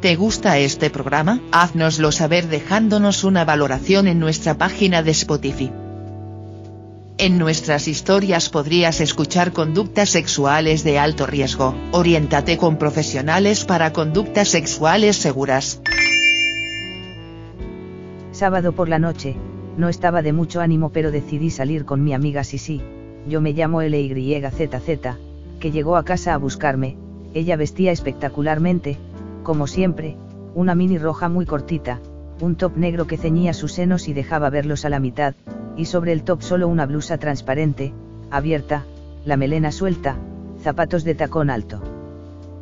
¿Te gusta este programa? Haznoslo saber dejándonos una valoración en nuestra página de Spotify. En nuestras historias podrías escuchar conductas sexuales de alto riesgo. Oriéntate con profesionales para conductas sexuales seguras. Sábado por la noche, no estaba de mucho ánimo pero decidí salir con mi amiga Sisi, yo me llamo LYZZ, que llegó a casa a buscarme, ella vestía espectacularmente, como siempre, una mini roja muy cortita, un top negro que ceñía sus senos y dejaba verlos a la mitad, y sobre el top solo una blusa transparente, abierta, la melena suelta, zapatos de tacón alto.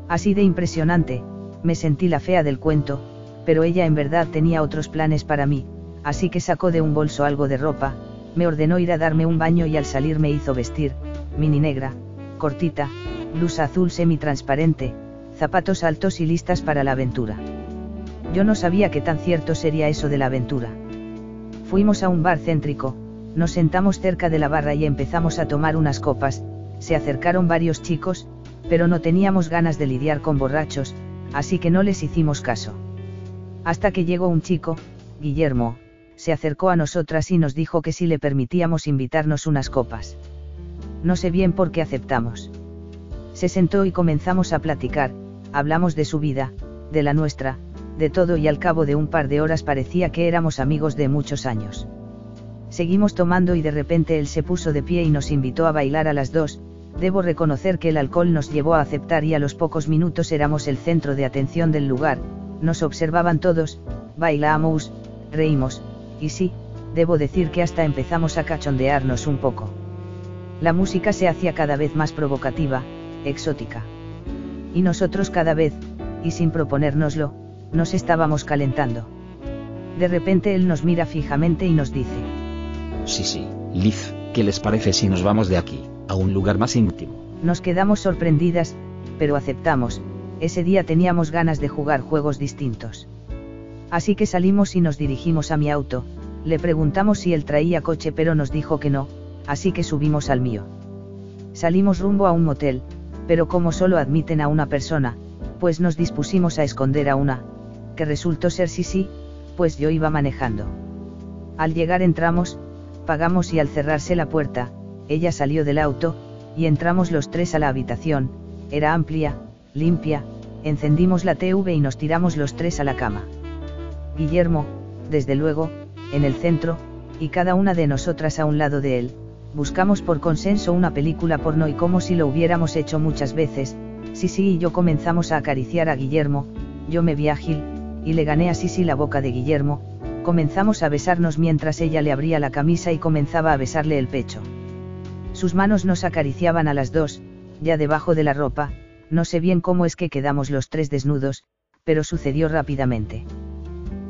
Así de impresionante, me sentí la fea del cuento, pero ella en verdad tenía otros planes para mí, así que sacó de un bolso algo de ropa, me ordenó ir a darme un baño y al salir me hizo vestir, mini negra, cortita, blusa azul semi-transparente, zapatos altos y listas para la aventura. Yo no sabía qué tan cierto sería eso de la aventura. Fuimos a un bar céntrico, nos sentamos cerca de la barra y empezamos a tomar unas copas, se acercaron varios chicos, pero no teníamos ganas de lidiar con borrachos, así que no les hicimos caso. Hasta que llegó un chico, Guillermo, se acercó a nosotras y nos dijo que si le permitíamos invitarnos unas copas. No sé bien por qué aceptamos. Se sentó y comenzamos a platicar, hablamos de su vida, de la nuestra, de todo y al cabo de un par de horas parecía que éramos amigos de muchos años. Seguimos tomando y de repente él se puso de pie y nos invitó a bailar a las dos, debo reconocer que el alcohol nos llevó a aceptar y a los pocos minutos éramos el centro de atención del lugar, nos observaban todos, bailamos, reímos, y sí, debo decir que hasta empezamos a cachondearnos un poco. La música se hacía cada vez más provocativa, exótica. Y nosotros cada vez, y sin proponérnoslo, nos estábamos calentando. De repente él nos mira fijamente y nos dice. Sí, sí, Liz, ¿qué les parece si nos vamos de aquí, a un lugar más íntimo? Nos quedamos sorprendidas, pero aceptamos, ese día teníamos ganas de jugar juegos distintos. Así que salimos y nos dirigimos a mi auto, le preguntamos si él traía coche pero nos dijo que no, así que subimos al mío. Salimos rumbo a un motel, pero como solo admiten a una persona, pues nos dispusimos a esconder a una, que resultó ser sí sí, pues yo iba manejando. Al llegar entramos, pagamos y al cerrarse la puerta, ella salió del auto, y entramos los tres a la habitación, era amplia, limpia, encendimos la TV y nos tiramos los tres a la cama. Guillermo, desde luego, en el centro, y cada una de nosotras a un lado de él, buscamos por consenso una película porno y como si lo hubiéramos hecho muchas veces, Sisi y yo comenzamos a acariciar a Guillermo, yo me vi ágil, y le gané a Sisi la boca de Guillermo, comenzamos a besarnos mientras ella le abría la camisa y comenzaba a besarle el pecho. Sus manos nos acariciaban a las dos, ya debajo de la ropa, no sé bien cómo es que quedamos los tres desnudos, pero sucedió rápidamente.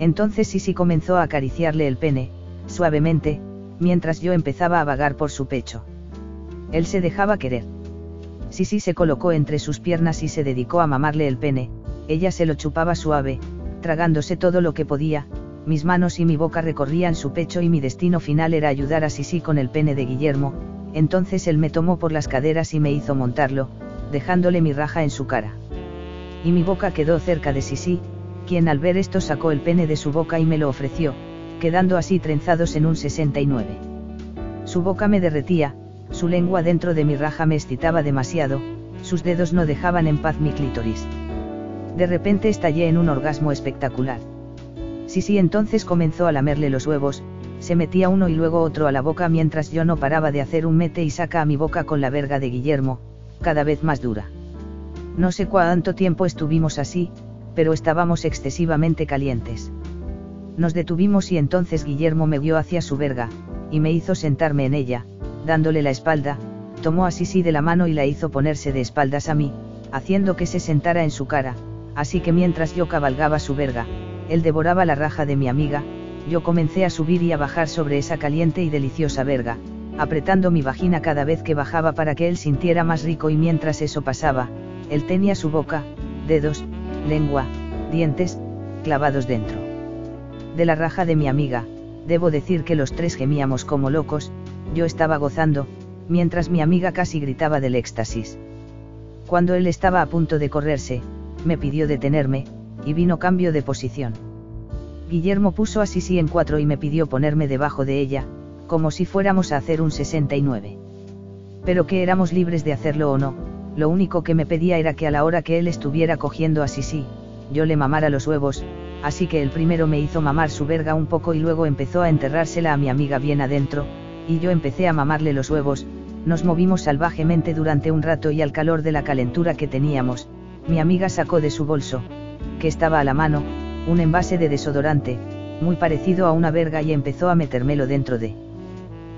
Entonces Sisi comenzó a acariciarle el pene, suavemente, mientras yo empezaba a vagar por su pecho. Él se dejaba querer. Sisi se colocó entre sus piernas y se dedicó a mamarle el pene, ella se lo chupaba suave, tragándose todo lo que podía, mis manos y mi boca recorrían su pecho y mi destino final era ayudar a Sisi con el pene de Guillermo, entonces él me tomó por las caderas y me hizo montarlo, dejándole mi raja en su cara. Y mi boca quedó cerca de Sisi, quien al ver esto sacó el pene de su boca y me lo ofreció, quedando así trenzados en un 69. Su boca me derretía, su lengua dentro de mi raja me excitaba demasiado, sus dedos no dejaban en paz mi clítoris. De repente estallé en un orgasmo espectacular. Sí, sí, entonces comenzó a lamerle los huevos, se metía uno y luego otro a la boca mientras yo no paraba de hacer un mete y saca a mi boca con la verga de Guillermo, cada vez más dura. No sé cuánto tiempo estuvimos así, pero estábamos excesivamente calientes. Nos detuvimos y entonces Guillermo me vio hacia su verga, y me hizo sentarme en ella, dándole la espalda, tomó a Sisi de la mano y la hizo ponerse de espaldas a mí, haciendo que se sentara en su cara, así que mientras yo cabalgaba su verga, él devoraba la raja de mi amiga, yo comencé a subir y a bajar sobre esa caliente y deliciosa verga, apretando mi vagina cada vez que bajaba para que él sintiera más rico y mientras eso pasaba, él tenía su boca, dedos, lengua, dientes, clavados dentro. De la raja de mi amiga, debo decir que los tres gemíamos como locos, yo estaba gozando, mientras mi amiga casi gritaba del éxtasis. Cuando él estaba a punto de correrse, me pidió detenerme, y vino cambio de posición. Guillermo puso a Sisi en cuatro y me pidió ponerme debajo de ella, como si fuéramos a hacer un 69. Pero que éramos libres de hacerlo o no, lo único que me pedía era que a la hora que él estuviera cogiendo a Sisi, yo le mamara los huevos, así que el primero me hizo mamar su verga un poco y luego empezó a enterrársela a mi amiga bien adentro, y yo empecé a mamarle los huevos, nos movimos salvajemente durante un rato y al calor de la calentura que teníamos, mi amiga sacó de su bolso, que estaba a la mano, un envase de desodorante, muy parecido a una verga y empezó a metérmelo dentro de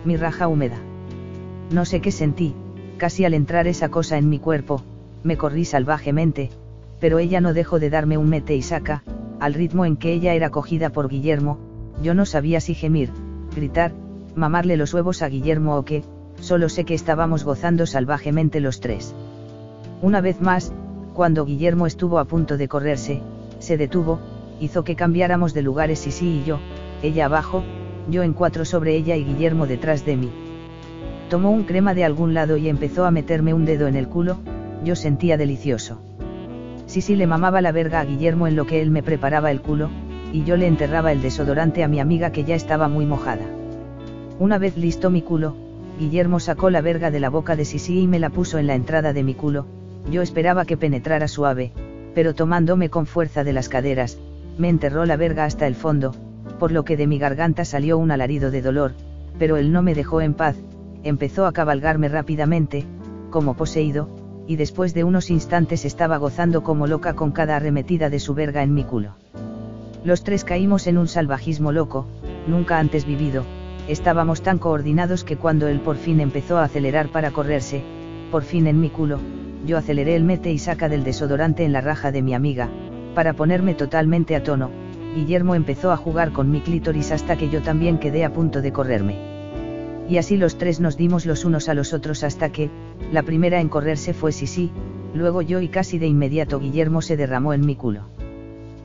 mi raja húmeda. No sé qué sentí, casi al entrar esa cosa en mi cuerpo, me corrí salvajemente, pero ella no dejó de darme un mete y saca, al ritmo en que ella era cogida por Guillermo, yo no sabía si gemir, gritar, mamarle los huevos a Guillermo o qué, solo sé que estábamos gozando salvajemente los tres. Una vez más, cuando Guillermo estuvo a punto de correrse, se detuvo, hizo que cambiáramos de lugares y sí y yo, ella abajo, yo en cuatro sobre ella y Guillermo detrás de mí. Tomó un crema de algún lado y empezó a meterme un dedo en el culo, yo sentía delicioso. Sí le mamaba la verga a Guillermo en lo que él me preparaba el culo, y yo le enterraba el desodorante a mi amiga que ya estaba muy mojada. Una vez listo mi culo, Guillermo sacó la verga de la boca de Sisi y me la puso en la entrada de mi culo, yo esperaba que penetrara suave, pero tomándome con fuerza de las caderas, me enterró la verga hasta el fondo, por lo que de mi garganta salió un alarido de dolor, pero él no me dejó en paz, empezó a cabalgarme rápidamente, como poseído, y después de unos instantes estaba gozando como loca con cada arremetida de su verga en mi culo. Los tres caímos en un salvajismo loco, nunca antes vivido, estábamos tan coordinados que cuando él por fin empezó a acelerar para correrse, por fin en mi culo, yo aceleré el mete y saca del desodorante en la raja de mi amiga, para ponerme totalmente a tono, Guillermo empezó a jugar con mi clítoris hasta que yo también quedé a punto de correrme. Y así los tres nos dimos los unos a los otros hasta que, la primera en correrse fue Sisi, luego yo y casi de inmediato Guillermo se derramó en mi culo.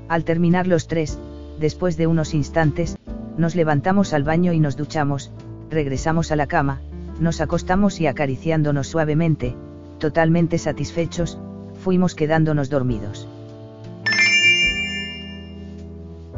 Al terminar los tres, después de unos instantes, nos levantamos al baño y nos duchamos, regresamos a la cama, nos acostamos y acariciándonos suavemente, totalmente satisfechos, fuimos quedándonos dormidos.